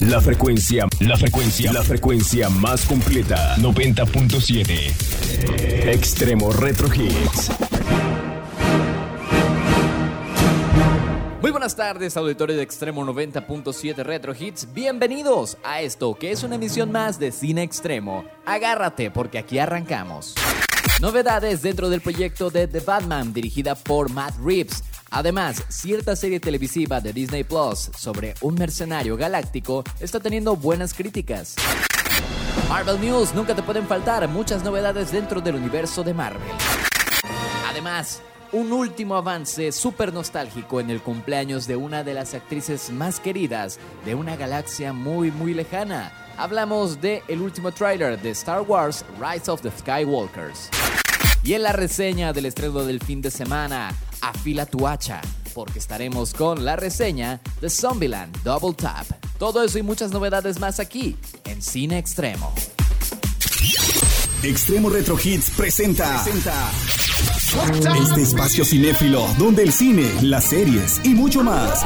La frecuencia, la frecuencia, la frecuencia más completa. 90.7. Extremo Retro Hits. Muy buenas tardes, auditorio de Extremo 90.7 Retro Hits. Bienvenidos a esto que es una emisión más de Cine Extremo. Agárrate porque aquí arrancamos. Novedades dentro del proyecto de The Batman dirigida por Matt Reeves. Además, cierta serie televisiva de Disney Plus sobre un mercenario galáctico está teniendo buenas críticas. Marvel News, nunca te pueden faltar muchas novedades dentro del universo de Marvel. Además, un último avance súper nostálgico en el cumpleaños de una de las actrices más queridas de una galaxia muy muy lejana. Hablamos de el último tráiler de Star Wars Rise of the Skywalkers. Y en la reseña del estreno del fin de semana, afila tu hacha, porque estaremos con la reseña de Zombieland Double Tap. Todo eso y muchas novedades más aquí, en Cine Extremo. Extremo Retro Hits presenta. Este espacio cinéfilo donde el cine, las series y mucho más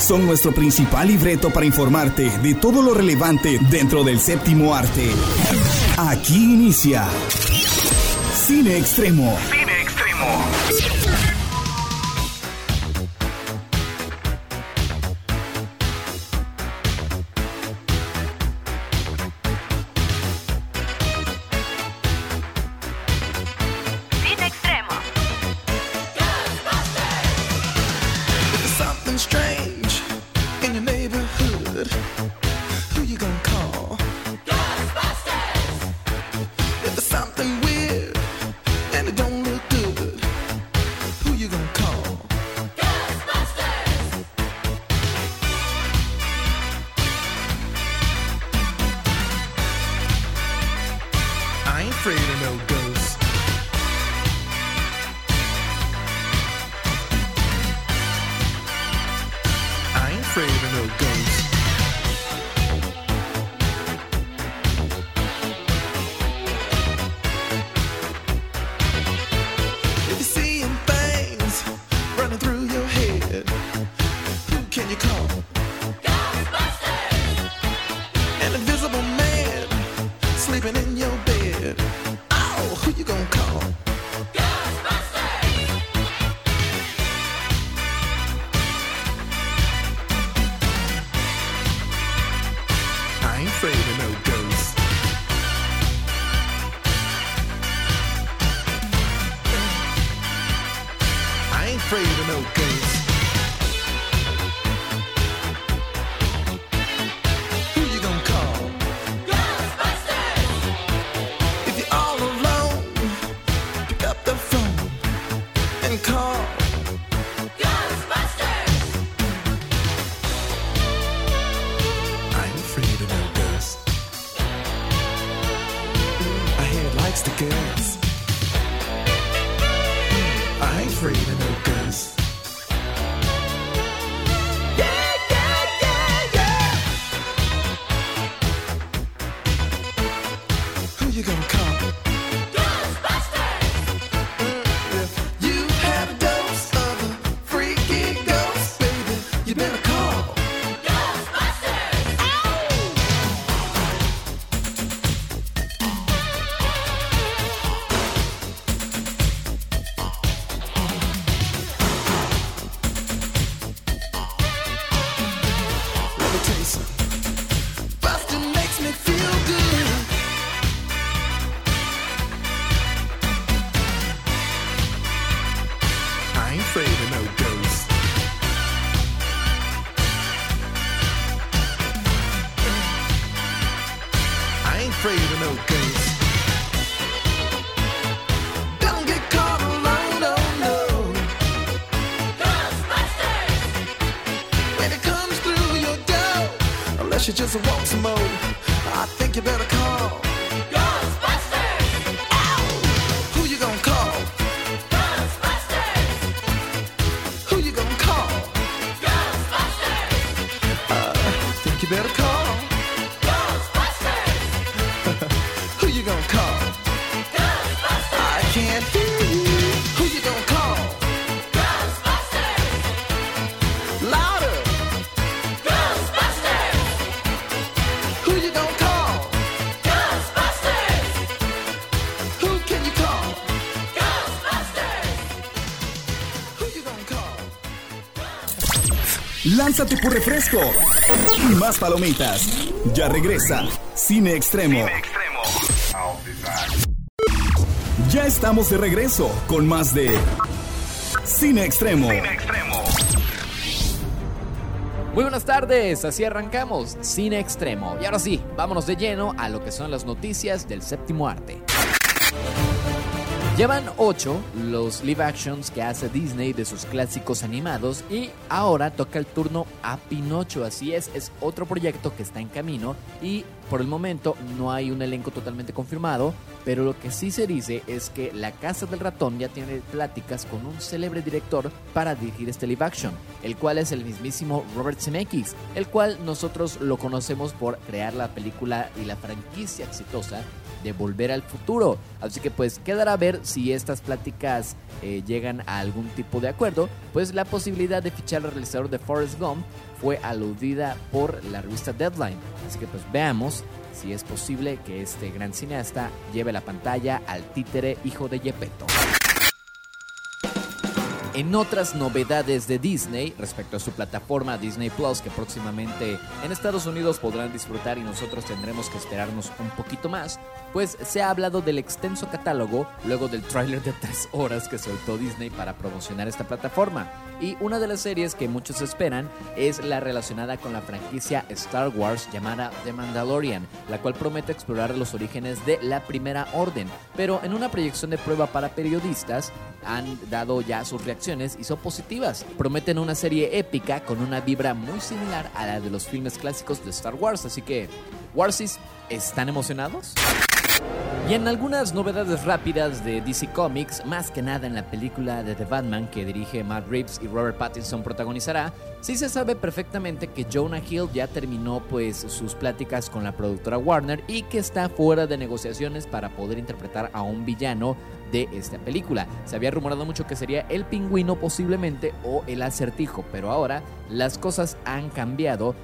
son nuestro principal libreto para informarte de todo lo relevante dentro del séptimo arte. Aquí inicia Cine Extremo. Cine Extremo. gonna call? Ghostbusters! I can't feel you. Who you gonna call? Ghostbusters! Louder! Ghostbusters! Who you gonna call? Ghostbusters! Who can you call? Ghostbusters! Who you gonna call? Lánzate por refresco y más palomitas. Ya regresa Cine Extremo. Cine Extremo ya estamos de regreso con más de Cine Extremo. Muy buenas tardes, así arrancamos Cine Extremo. Y ahora sí, vámonos de lleno a lo que son las noticias del séptimo arte. Llevan 8 los live actions que hace Disney de sus clásicos animados y ahora toca el turno a Pinocho, así es, es otro proyecto que está en camino y por el momento no hay un elenco totalmente confirmado, pero lo que sí se dice es que la Casa del Ratón ya tiene pláticas con un célebre director para dirigir este live action, el cual es el mismísimo Robert Zemeckis, el cual nosotros lo conocemos por crear la película y la franquicia exitosa de Volver al Futuro. Así que pues quedará a ver si estas pláticas eh, llegan a algún tipo de acuerdo, pues la posibilidad de fichar al realizador de Forrest Gump fue aludida por la revista Deadline. Así que pues veamos si es posible que este gran cineasta lleve la pantalla al títere hijo de Gepetto. En otras novedades de Disney respecto a su plataforma Disney Plus que próximamente en Estados Unidos podrán disfrutar y nosotros tendremos que esperarnos un poquito más, pues se ha hablado del extenso catálogo luego del tráiler de 3 horas que soltó Disney para promocionar esta plataforma. Y una de las series que muchos esperan es la relacionada con la franquicia Star Wars llamada The Mandalorian, la cual promete explorar los orígenes de la Primera Orden. Pero en una proyección de prueba para periodistas han dado ya sus reacciones y son positivas. Prometen una serie épica con una vibra muy similar a la de los filmes clásicos de Star Wars, así que, Warsis, ¿están emocionados? Y en algunas novedades rápidas de DC Comics, más que nada en la película de The Batman que dirige Matt Reeves y Robert Pattinson protagonizará, sí se sabe perfectamente que Jonah Hill ya terminó pues sus pláticas con la productora Warner y que está fuera de negociaciones para poder interpretar a un villano de esta película. Se había rumorado mucho que sería el pingüino posiblemente o el acertijo, pero ahora las cosas han cambiado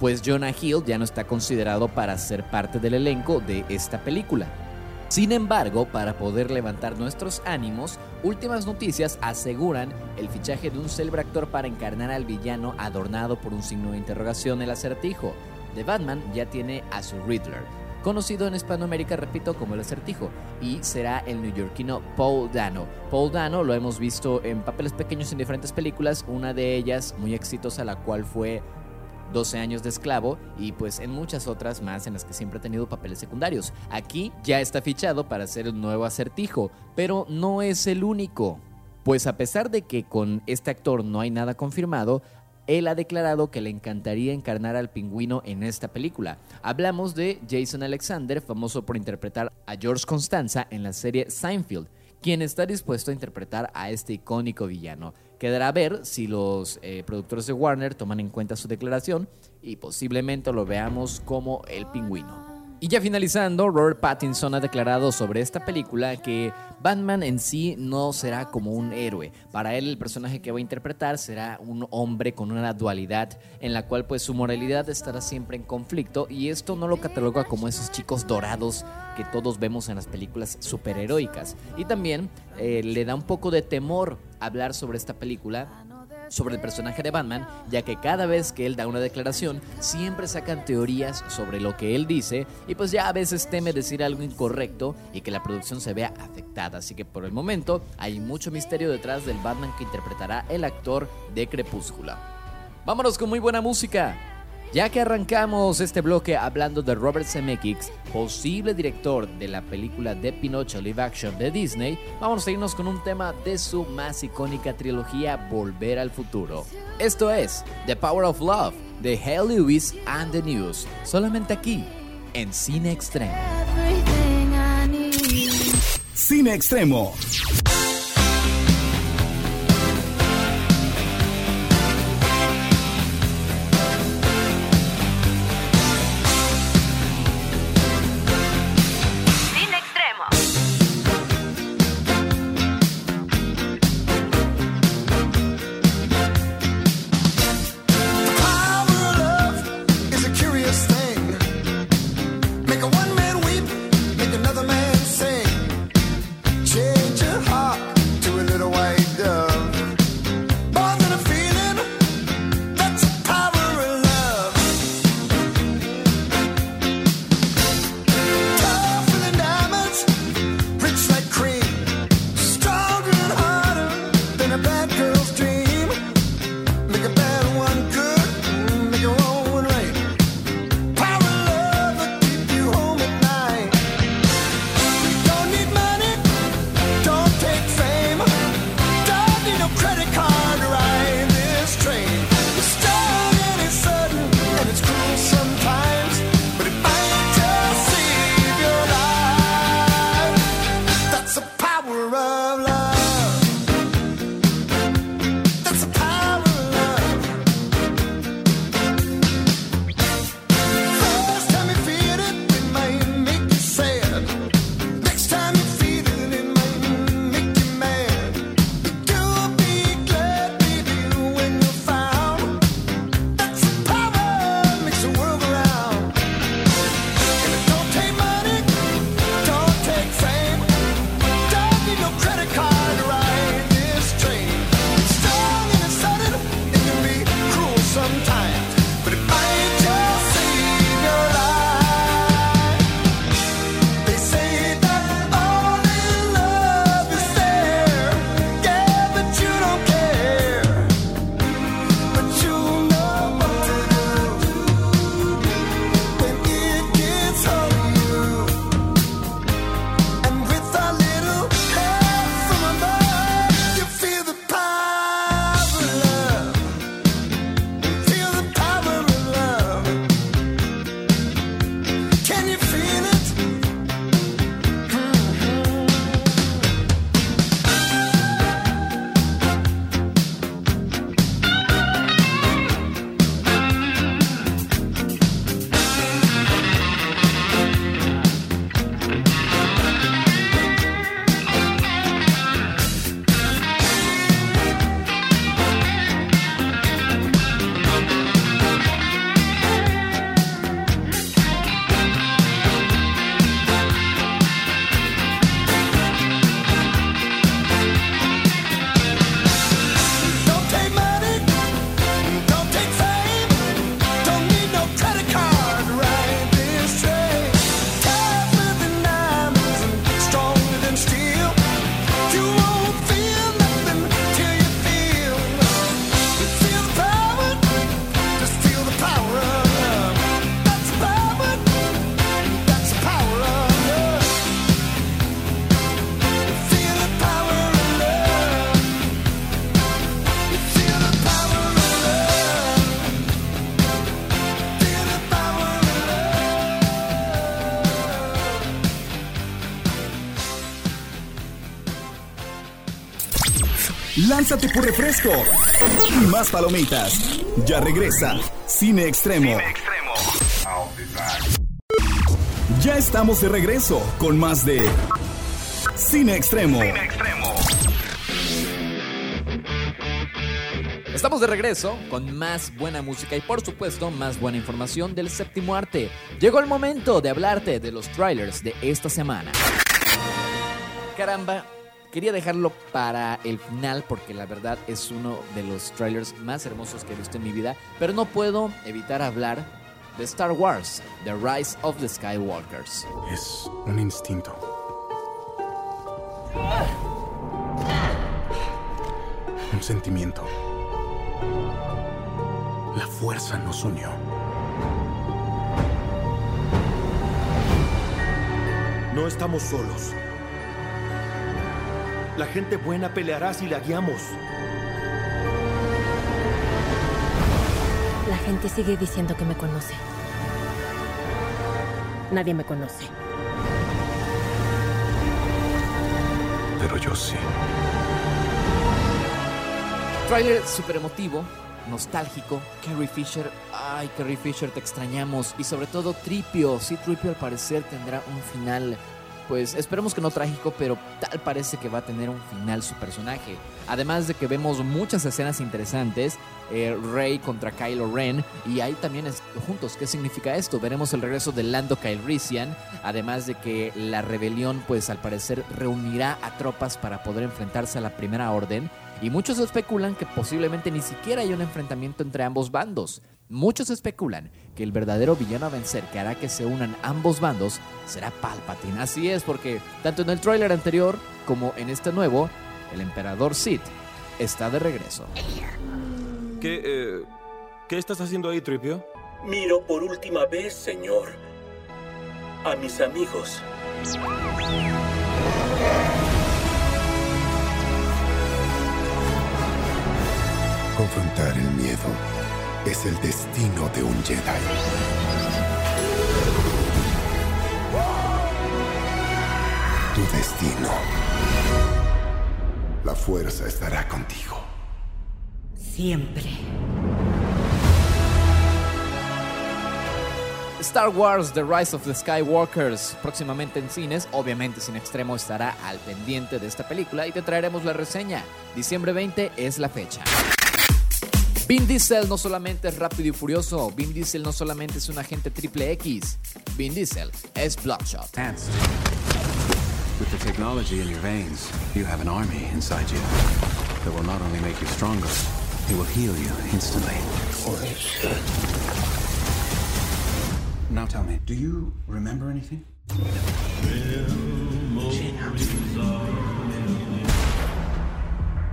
pues Jonah Hill ya no está considerado para ser parte del elenco de esta película. Sin embargo, para poder levantar nuestros ánimos, últimas noticias aseguran el fichaje de un célebre actor para encarnar al villano adornado por un signo de interrogación el acertijo. The Batman ya tiene a su Riddler, conocido en Hispanoamérica, repito, como el acertijo, y será el neoyorquino Paul Dano. Paul Dano lo hemos visto en papeles pequeños en diferentes películas, una de ellas muy exitosa, la cual fue 12 años de esclavo y pues en muchas otras más en las que siempre ha tenido papeles secundarios. Aquí ya está fichado para ser un nuevo acertijo, pero no es el único. Pues a pesar de que con este actor no hay nada confirmado, él ha declarado que le encantaría encarnar al pingüino en esta película. Hablamos de Jason Alexander, famoso por interpretar a George Constanza en la serie Seinfeld, quien está dispuesto a interpretar a este icónico villano. Quedará a ver si los eh, productores de Warner toman en cuenta su declaración y posiblemente lo veamos como el pingüino. Y ya finalizando, Robert Pattinson ha declarado sobre esta película que Batman en sí no será como un héroe. Para él el personaje que va a interpretar será un hombre con una dualidad en la cual pues su moralidad estará siempre en conflicto y esto no lo cataloga como esos chicos dorados que todos vemos en las películas superheroicas. Y también eh, le da un poco de temor hablar sobre esta película sobre el personaje de Batman, ya que cada vez que él da una declaración, siempre sacan teorías sobre lo que él dice y pues ya a veces teme decir algo incorrecto y que la producción se vea afectada. Así que por el momento hay mucho misterio detrás del Batman que interpretará el actor de Crepúsculo. Vámonos con muy buena música. Ya que arrancamos este bloque hablando de Robert Zemeckis, posible director de la película de Pinocho live action de Disney, vamos a irnos con un tema de su más icónica trilogía Volver al Futuro. Esto es The Power of Love de Hale Lewis and the News, solamente aquí en Cine Extremo. Cine Extremo. Lánzate por refresco y más palomitas. Ya regresa Cine Extremo. Ya estamos de regreso con más de Cine Extremo. Estamos de regreso con más buena música y por supuesto más buena información del séptimo arte. Llegó el momento de hablarte de los trailers de esta semana. Caramba, quería dejarlo para el final porque la verdad es uno de los trailers más hermosos que he visto en mi vida, pero no puedo evitar hablar de Star Wars, The Rise of the Skywalkers. Es un instinto. Un sentimiento. La fuerza nos unió. No estamos solos. La gente buena peleará si la guiamos. La gente sigue diciendo que me conoce. Nadie me conoce. Pero yo sí. Trailer super emotivo, nostálgico. Carrie Fisher, ay, Carrie Fisher, te extrañamos. Y sobre todo Tripio. Sí, Tripio al parecer tendrá un final. Pues esperemos que no trágico, pero tal parece que va a tener un final su personaje. Además de que vemos muchas escenas interesantes, eh, Rey contra Kylo Ren, y ahí también es, juntos, ¿qué significa esto? Veremos el regreso de Lando Calrissian, además de que la rebelión, pues al parecer reunirá a tropas para poder enfrentarse a la Primera Orden, y muchos especulan que posiblemente ni siquiera hay un enfrentamiento entre ambos bandos. Muchos especulan que el verdadero villano a vencer que hará que se unan ambos bandos será Palpatine. Así es, porque tanto en el tráiler anterior como en este nuevo, el emperador Sith está de regreso. ¿Qué, eh, ¿Qué estás haciendo ahí, Tripio? Miro por última vez, señor, a mis amigos. Confrontar el miedo es el destino de un Jedi. Tu destino. La fuerza estará contigo. Siempre. Star Wars The Rise of the Skywalkers próximamente en cines, obviamente Sin Extremo estará al pendiente de esta película y te traeremos la reseña. Diciembre 20 es la fecha. Vin Diesel no solamente es rápido y furioso, Vin Diesel no solamente es un agente triple X, Vin Diesel es Bloodshot. With the technology in your veins, you have an army inside you that will not only make you stronger, it will heal you instantly. Now tell me, do you remember anything?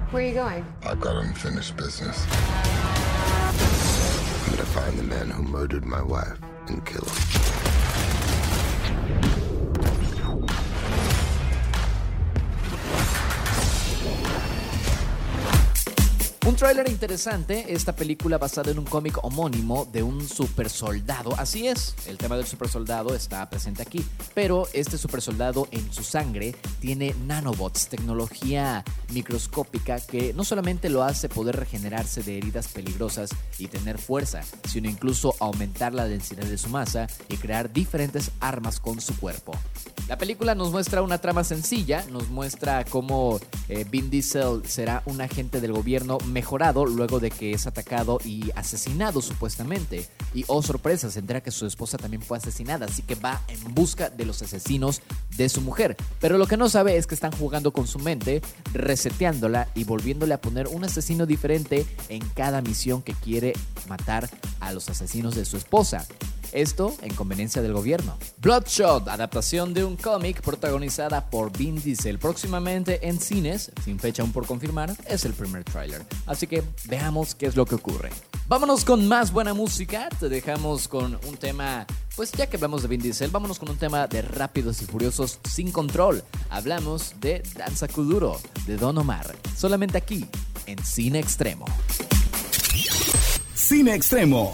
Where are you going? I've got unfinished business. I'm gonna find the man who murdered my wife and kill him. Un tráiler interesante, esta película basada en un cómic homónimo de un super soldado. Así es, el tema del super soldado está presente aquí, pero este super soldado en su sangre tiene nanobots, tecnología microscópica que no solamente lo hace poder regenerarse de heridas peligrosas y tener fuerza, sino incluso aumentar la densidad de su masa y crear diferentes armas con su cuerpo. La película nos muestra una trama sencilla, nos muestra cómo eh, Vin Diesel será un agente del gobierno mejorado luego de que es atacado y asesinado supuestamente. Y oh sorpresa, se entera que su esposa también fue asesinada, así que va en busca de los asesinos de su mujer. Pero lo que no sabe es que están jugando con su mente, reseteándola y volviéndole a poner un asesino diferente en cada misión que quiere matar a los asesinos de su esposa. Esto en conveniencia del gobierno. Bloodshot, adaptación de un cómic protagonizada por Vin Diesel próximamente en cines, sin fecha aún por confirmar, es el primer tráiler. Así que veamos qué es lo que ocurre. Vámonos con más buena música, te dejamos con un tema, pues ya que hablamos de Vin Diesel, vámonos con un tema de Rápidos y Furiosos sin control. Hablamos de Danza Kuduro, de Don Omar, solamente aquí, en Cine Extremo. Cine Extremo.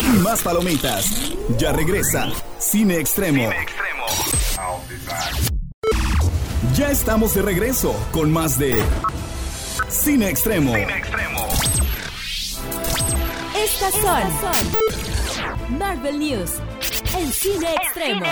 Y más palomitas. Ya regresa Cine Extremo. Ya estamos de regreso con más de Cine Extremo. Estas son Marvel News en Cine Extremo.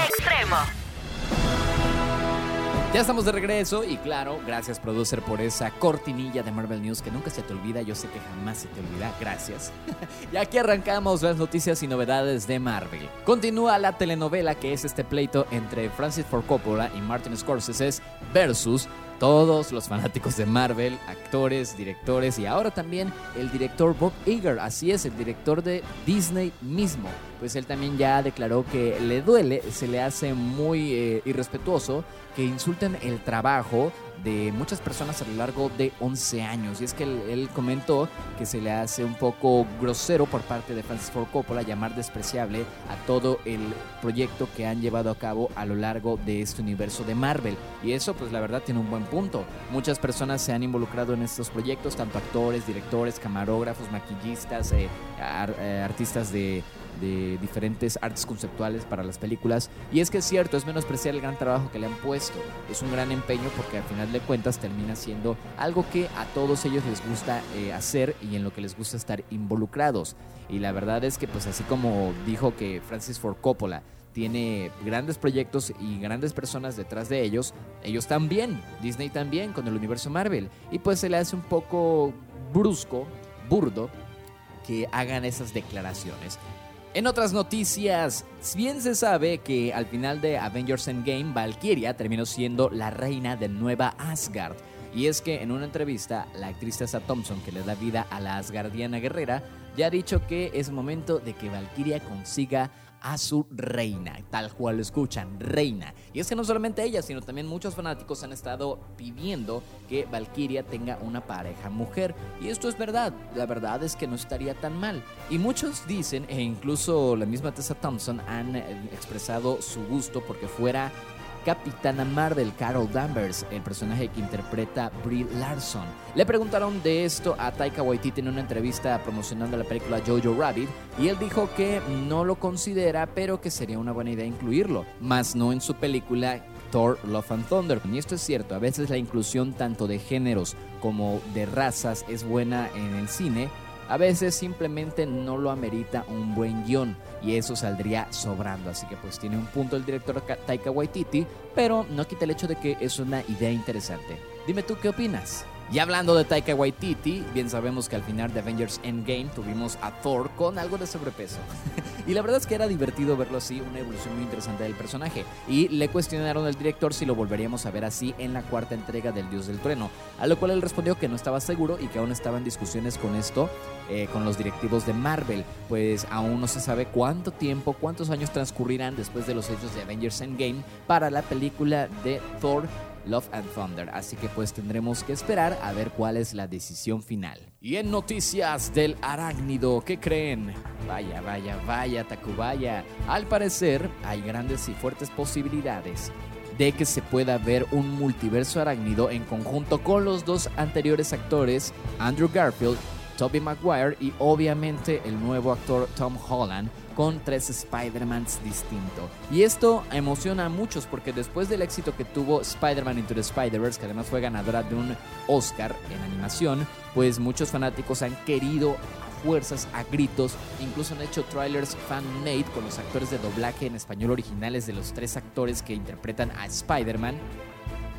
Ya estamos de regreso y claro, gracias producer por esa cortinilla de Marvel News que nunca se te olvida, yo sé que jamás se te olvida, gracias. y aquí arrancamos las noticias y novedades de Marvel. Continúa la telenovela que es este pleito entre Francis Ford Coppola y Martin Scorsese versus todos los fanáticos de Marvel, actores, directores y ahora también el director Bob Iger, así es, el director de Disney mismo. Pues él también ya declaró que le duele, se le hace muy eh, irrespetuoso que insulten el trabajo de muchas personas a lo largo de 11 años. Y es que él, comentó que se le hace un poco grosero por parte de Francis Ford Coppola llamar despreciable a todo el proyecto que han llevado a cabo a lo largo de este universo de Marvel. Y eso pues la verdad tiene un buen punto. Muchas personas se han involucrado en estos proyectos, tanto actores, directores, camarógrafos, maquillistas, eh, ar, eh, artistas de de diferentes artes conceptuales para las películas. Y es que es cierto, es menospreciar el gran trabajo que le han puesto. Es un gran empeño porque al final de cuentas termina siendo algo que a todos ellos les gusta eh, hacer y en lo que les gusta estar involucrados. Y la verdad es que pues así como dijo que Francis Ford Coppola tiene grandes proyectos y grandes personas detrás de ellos, ellos también, Disney también con el universo Marvel. Y pues se le hace un poco brusco, burdo, que hagan esas declaraciones. En otras noticias, bien se sabe que al final de Avengers Endgame, Valkyria terminó siendo la reina de Nueva Asgard. Y es que en una entrevista, la actriz Tessa Thompson, que le da vida a la Asgardiana guerrera, ya ha dicho que es momento de que Valkyria consiga a su reina, tal cual lo escuchan, reina. Y es que no solamente ella, sino también muchos fanáticos han estado pidiendo que Valkyria tenga una pareja mujer. Y esto es verdad, la verdad es que no estaría tan mal. Y muchos dicen, e incluso la misma Tessa Thompson han expresado su gusto porque fuera Capitana Marvel, Carol Danvers, el personaje que interpreta Brie Larson. Le preguntaron de esto a Taika Waititi en una entrevista promocionando la película Jojo Rabbit y él dijo que no lo considera, pero que sería una buena idea incluirlo, más no en su película Thor Love and Thunder. Y esto es cierto, a veces la inclusión tanto de géneros como de razas es buena en el cine, a veces simplemente no lo amerita un buen guion y eso saldría sobrando. Así que pues tiene un punto el director Taika Waititi, pero no quita el hecho de que es una idea interesante. Dime tú qué opinas. Y hablando de Taika Waititi, bien sabemos que al final de Avengers Endgame tuvimos a Thor con algo de sobrepeso. y la verdad es que era divertido verlo así, una evolución muy interesante del personaje. Y le cuestionaron al director si lo volveríamos a ver así en la cuarta entrega del Dios del Trueno. A lo cual él respondió que no estaba seguro y que aún estaba en discusiones con esto, eh, con los directivos de Marvel. Pues aún no se sabe cuánto tiempo, cuántos años transcurrirán después de los hechos de Avengers Endgame para la película de Thor Love and Thunder. Así que pues tendremos que esperar a ver cuál es la decisión final. Y en noticias del arácnido, ¿qué creen? Vaya, vaya, vaya, Tacubaya. Al parecer hay grandes y fuertes posibilidades de que se pueda ver un multiverso arácnido en conjunto con los dos anteriores actores, Andrew Garfield, Tobey Maguire y obviamente el nuevo actor Tom Holland con tres Spider-Mans distintos. Y esto emociona a muchos porque después del éxito que tuvo Spider-Man Into the Spider-Verse, que además fue ganadora de un Oscar en animación, pues muchos fanáticos han querido a fuerzas, a gritos, incluso han hecho trailers fan-made con los actores de doblaje en español originales de los tres actores que interpretan a Spider-Man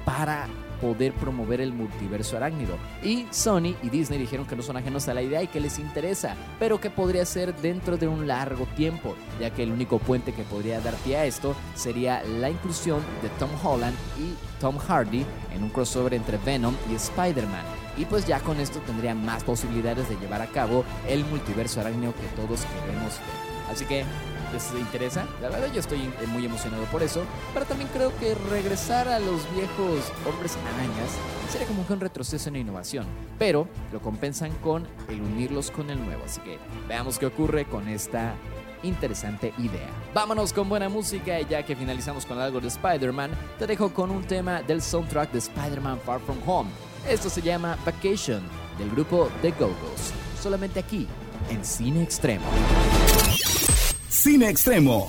para poder promover el multiverso arácnido. Y Sony y Disney dijeron que no son ajenos a la idea y que les interesa, pero que podría ser dentro de un largo tiempo, ya que el único puente que podría dar pie a esto sería la inclusión de Tom Holland y Tom Hardy en un crossover entre Venom y Spider-Man. Y pues ya con esto tendrían más posibilidades de llevar a cabo el multiverso arácnido que todos queremos ver. Así que les interesa. La verdad yo estoy muy emocionado por eso. Pero también creo que regresar a los viejos hombres arañas sería como un retroceso en innovación. Pero lo compensan con el unirlos con el nuevo. Así que veamos qué ocurre con esta interesante idea. Vámonos con buena música y ya que finalizamos con algo de Spider-Man, te dejo con un tema del soundtrack de Spider-Man Far From Home. Esto se llama Vacation del grupo The Go-Go's. Solamente aquí en Cine Extremo. Cine Extremo.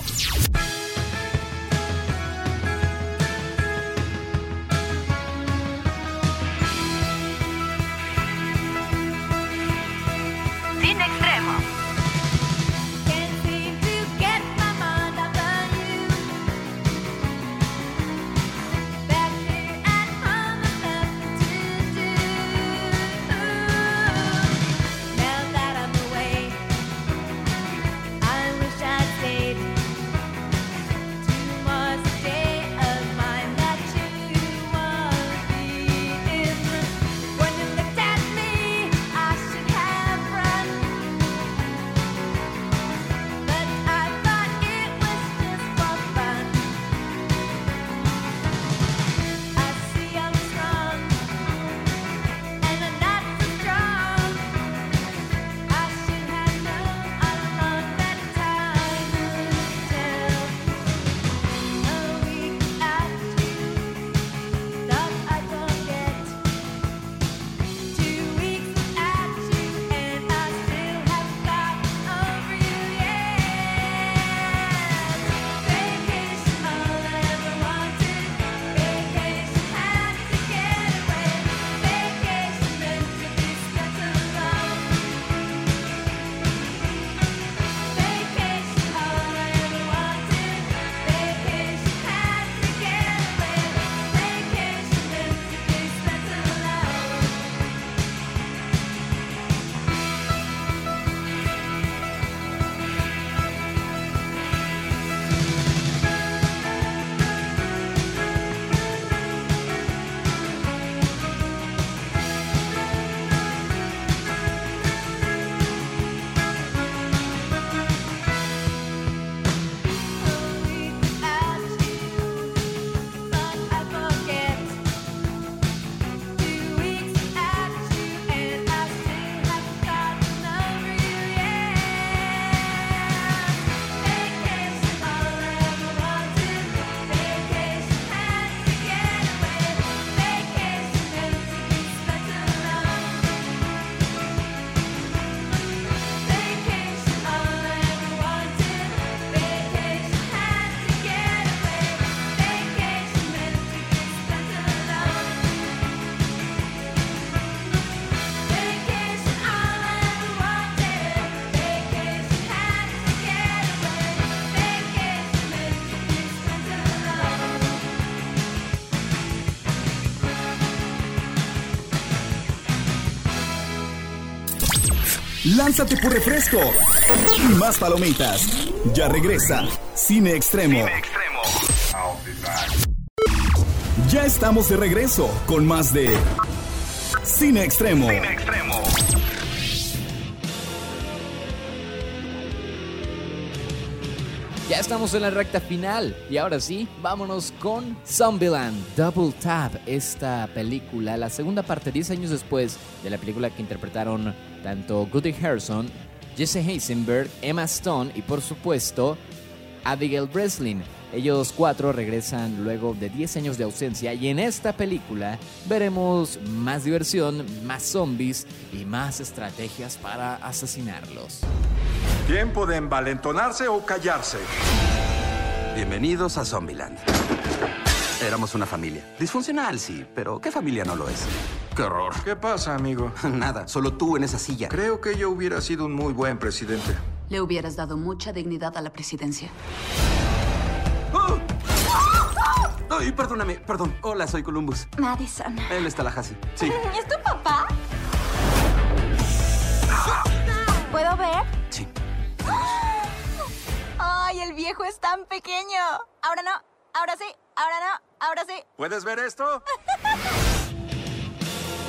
Lánzate por refresco y más palomitas. Ya regresa Cine Extremo. Ya estamos de regreso con más de Cine Extremo. Ya estamos en la recta final y ahora sí, vámonos con Zombieland Double Tap, esta película, la segunda parte 10 años después de la película que interpretaron tanto Goody Harrison, Jesse Eisenberg, Emma Stone y por supuesto Abigail Breslin. Ellos cuatro regresan luego de 10 años de ausencia y en esta película veremos más diversión, más zombies y más estrategias para asesinarlos. Tiempo de envalentonarse o callarse. Bienvenidos a Zombieland. Éramos una familia. Disfuncional, sí, pero ¿qué familia no lo es? ¡Qué horror! ¿Qué pasa, amigo? Nada, solo tú en esa silla. Creo que yo hubiera sido un muy buen presidente. Le hubieras dado mucha dignidad a la presidencia. Ay, perdóname, perdón. Hola, soy Columbus. Madison. Él es Tallahassee. Sí. ¿Es tu papá? ¿Puedo ver? Sí. ¡Ay, el viejo es tan pequeño! Ahora no, ahora sí, ahora no, ahora sí. ¿Puedes ver esto?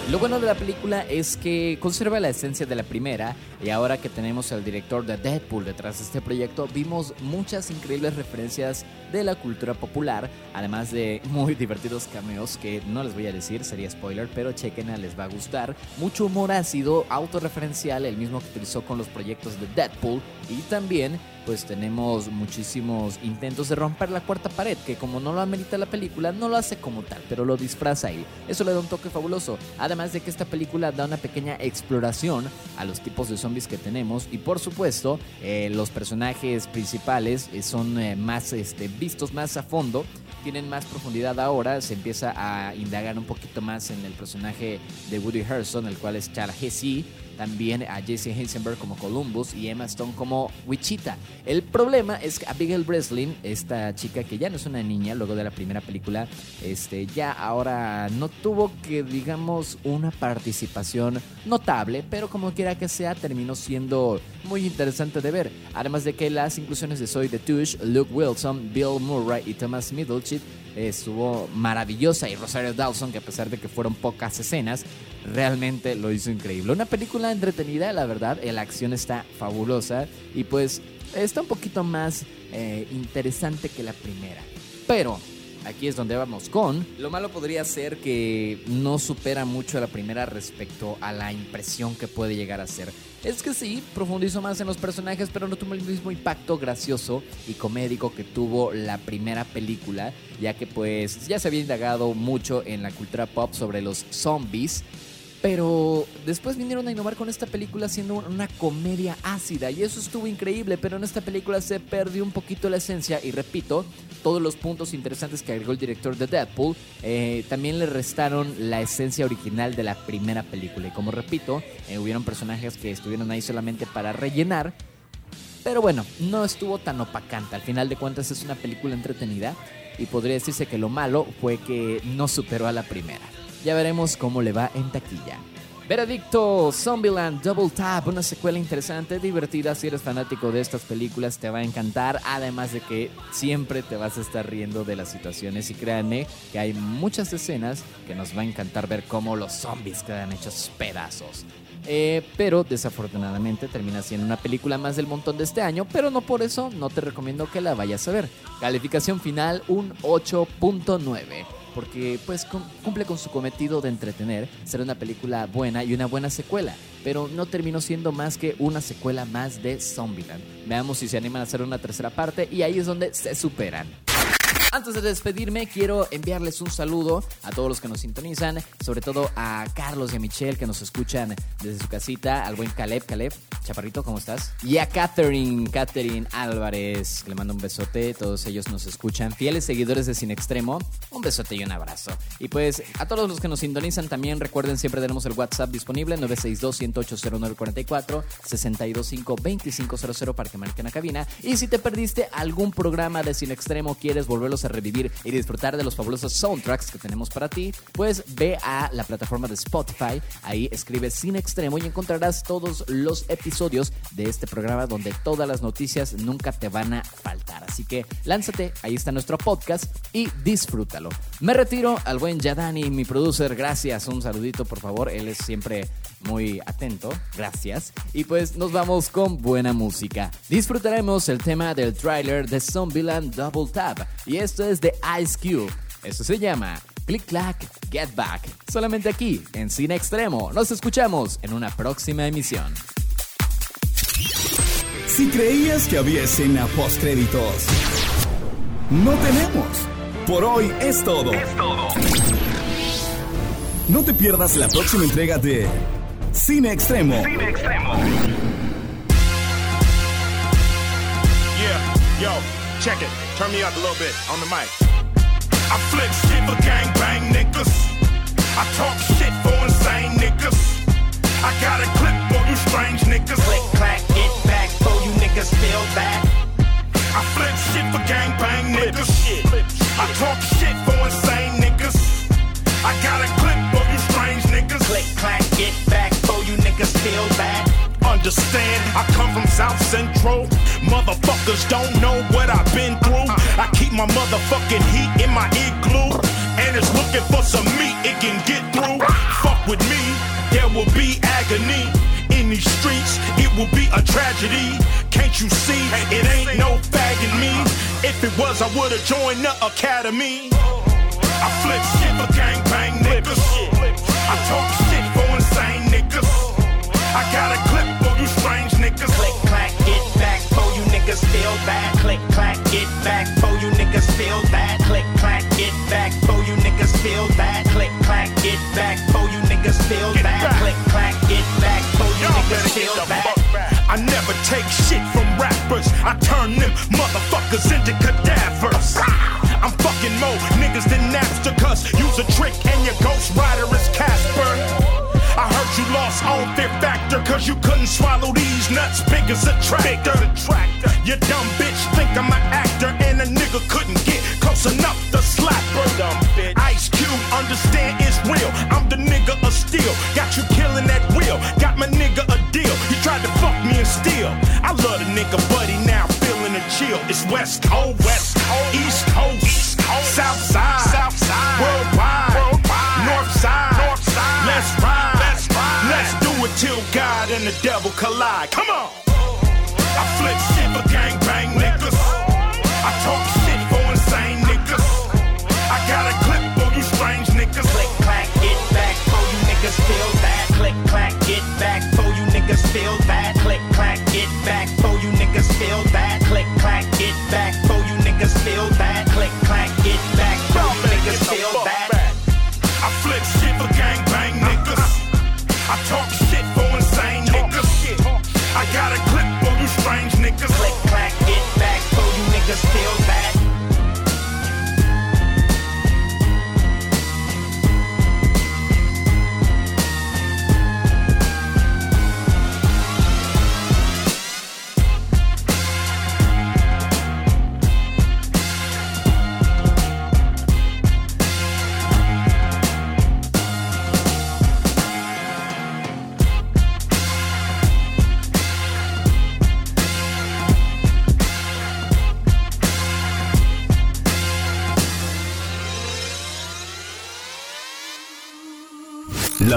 Lo bueno de la película es que conserva la esencia de la primera y ahora que tenemos al director de Deadpool detrás de este proyecto, vimos muchas increíbles referencias de la cultura popular, además de muy divertidos cameos que no les voy a decir, sería spoiler, pero chequenla, les va a gustar. Mucho humor ácido, autorreferencial, el mismo que utilizó con los proyectos de Deadpool y también pues tenemos muchísimos intentos de romper la cuarta pared, que como no lo amerita la película, no lo hace como tal, pero lo disfraza ahí. Eso le da un toque fabuloso. Además de que esta película da una pequeña exploración a los tipos de zombies que tenemos y por supuesto eh, los personajes principales eh, son eh, más este, vistos más a fondo tienen más profundidad ahora, se empieza a indagar un poquito más en el personaje de Woody Harrelson, el cual es Tallahassee, también a Jesse Eisenberg como Columbus y Emma Stone como Wichita. El problema es que Abigail Breslin, esta chica que ya no es una niña luego de la primera película, este, ya ahora no tuvo que, digamos, una participación notable, pero como quiera que sea, terminó siendo muy interesante de ver. Además de que las inclusiones de Zoe Touche, Luke Wilson, Bill Murray y Thomas Middleton estuvo maravillosa y Rosario Dawson, que a pesar de que fueron pocas escenas, realmente lo hizo increíble. Una película entretenida, la verdad, la acción está fabulosa y pues está un poquito más eh, interesante que la primera. Pero aquí es donde vamos con. Lo malo podría ser que no supera mucho a la primera respecto a la impresión que puede llegar a ser. Es que sí, profundizó más en los personajes, pero no tuvo el mismo impacto gracioso y comédico que tuvo la primera película, ya que pues ya se había indagado mucho en la cultura pop sobre los zombies pero después vinieron a innovar con esta película siendo una comedia ácida y eso estuvo increíble, pero en esta película se perdió un poquito la esencia y repito, todos los puntos interesantes que agregó el director de Deadpool eh, también le restaron la esencia original de la primera película. Y como repito, eh, hubieron personajes que estuvieron ahí solamente para rellenar, pero bueno, no estuvo tan opacante. Al final de cuentas es una película entretenida y podría decirse que lo malo fue que no superó a la primera. Ya veremos cómo le va en taquilla. Veredicto, Zombieland Double Tap, una secuela interesante, divertida. Si eres fanático de estas películas, te va a encantar. Además de que siempre te vas a estar riendo de las situaciones. Y créanme que hay muchas escenas que nos va a encantar ver cómo los zombies quedan hechos pedazos. Eh, pero desafortunadamente termina siendo una película más del montón de este año, pero no por eso no te recomiendo que la vayas a ver. Calificación final un 8.9 porque pues cumple con su cometido de entretener, ser una película buena y una buena secuela, pero no terminó siendo más que una secuela más de Zombieland. Veamos si se animan a hacer una tercera parte y ahí es donde se superan. Antes de despedirme, quiero enviarles un saludo a todos los que nos sintonizan, sobre todo a Carlos y a Michelle que nos escuchan desde su casita, al buen Caleb, Caleb, Chaparrito, ¿cómo estás? Y a Catherine, Catherine Álvarez, le mando un besote, todos ellos nos escuchan, fieles seguidores de Cine Extremo, un besote y un abrazo. Y pues a todos los que nos sintonizan también, recuerden siempre tenemos el WhatsApp disponible, 962-108-0944, 625-2500 para que marquen la cabina. Y si te perdiste algún programa de Cine Extremo, quieres volverlos a revivir y disfrutar de los fabulosos soundtracks que tenemos para ti, pues ve a la plataforma de Spotify, ahí escribe Cine Extremo y encontrarás todos los episodios de este programa donde todas las noticias nunca te van a faltar. Así que lánzate, ahí está nuestro podcast y disfrútalo. Me retiro al buen Yadani, mi producer, gracias, un saludito por favor, él es siempre muy atento, gracias. Y pues nos vamos con buena música. Disfrutaremos el tema del trailer de Zombieland Double Tap y esto es de Ice Cube. Esto se llama Click Clack Get Back. Solamente aquí en Cine Extremo. Nos escuchamos en una próxima emisión. Si creías que había escena post créditos, no tenemos. Por hoy es todo. Es todo. No te pierdas la próxima entrega de Cine Extremo. Cine Extremo. Yeah, yo, check it. Turn me up a little bit on the mic. I flip shit for gang bang niggas. I talk shit for insane niggas. I got a clip for you strange niggas. Click, clack, get back for you niggas feel that. I flip shit for gang bang niggas. I talk shit for insane niggas. I got a clip for you strange niggas. Click, clack, get back feel that. Understand, I come from South Central. Motherfuckers don't know what I've been through. I keep my motherfucking heat in my igloo. And it's looking for some meat it can get through. Fuck with me, there will be agony. In these streets, it will be a tragedy. Can't you see? It ain't no fagging me. If it was, I would've joined the academy. I flip shit for gangbang niggas. get back. back. Click, clack, get back. Throw your niggas still back. back. I never take shit from rappers. I turn them motherfuckers into cadavers. I'm fucking more niggas than Napster, cuz use a trick and your ghost rider is Casper. I heard you lost all their factor, cause you couldn't swallow these nuts big as a tractor. Big as a tractor. You dumb bitch West.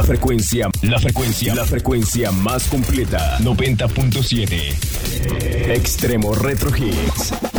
frecuencia, la frecuencia, la frecuencia más completa. 90.7. Extremo Retro Hits.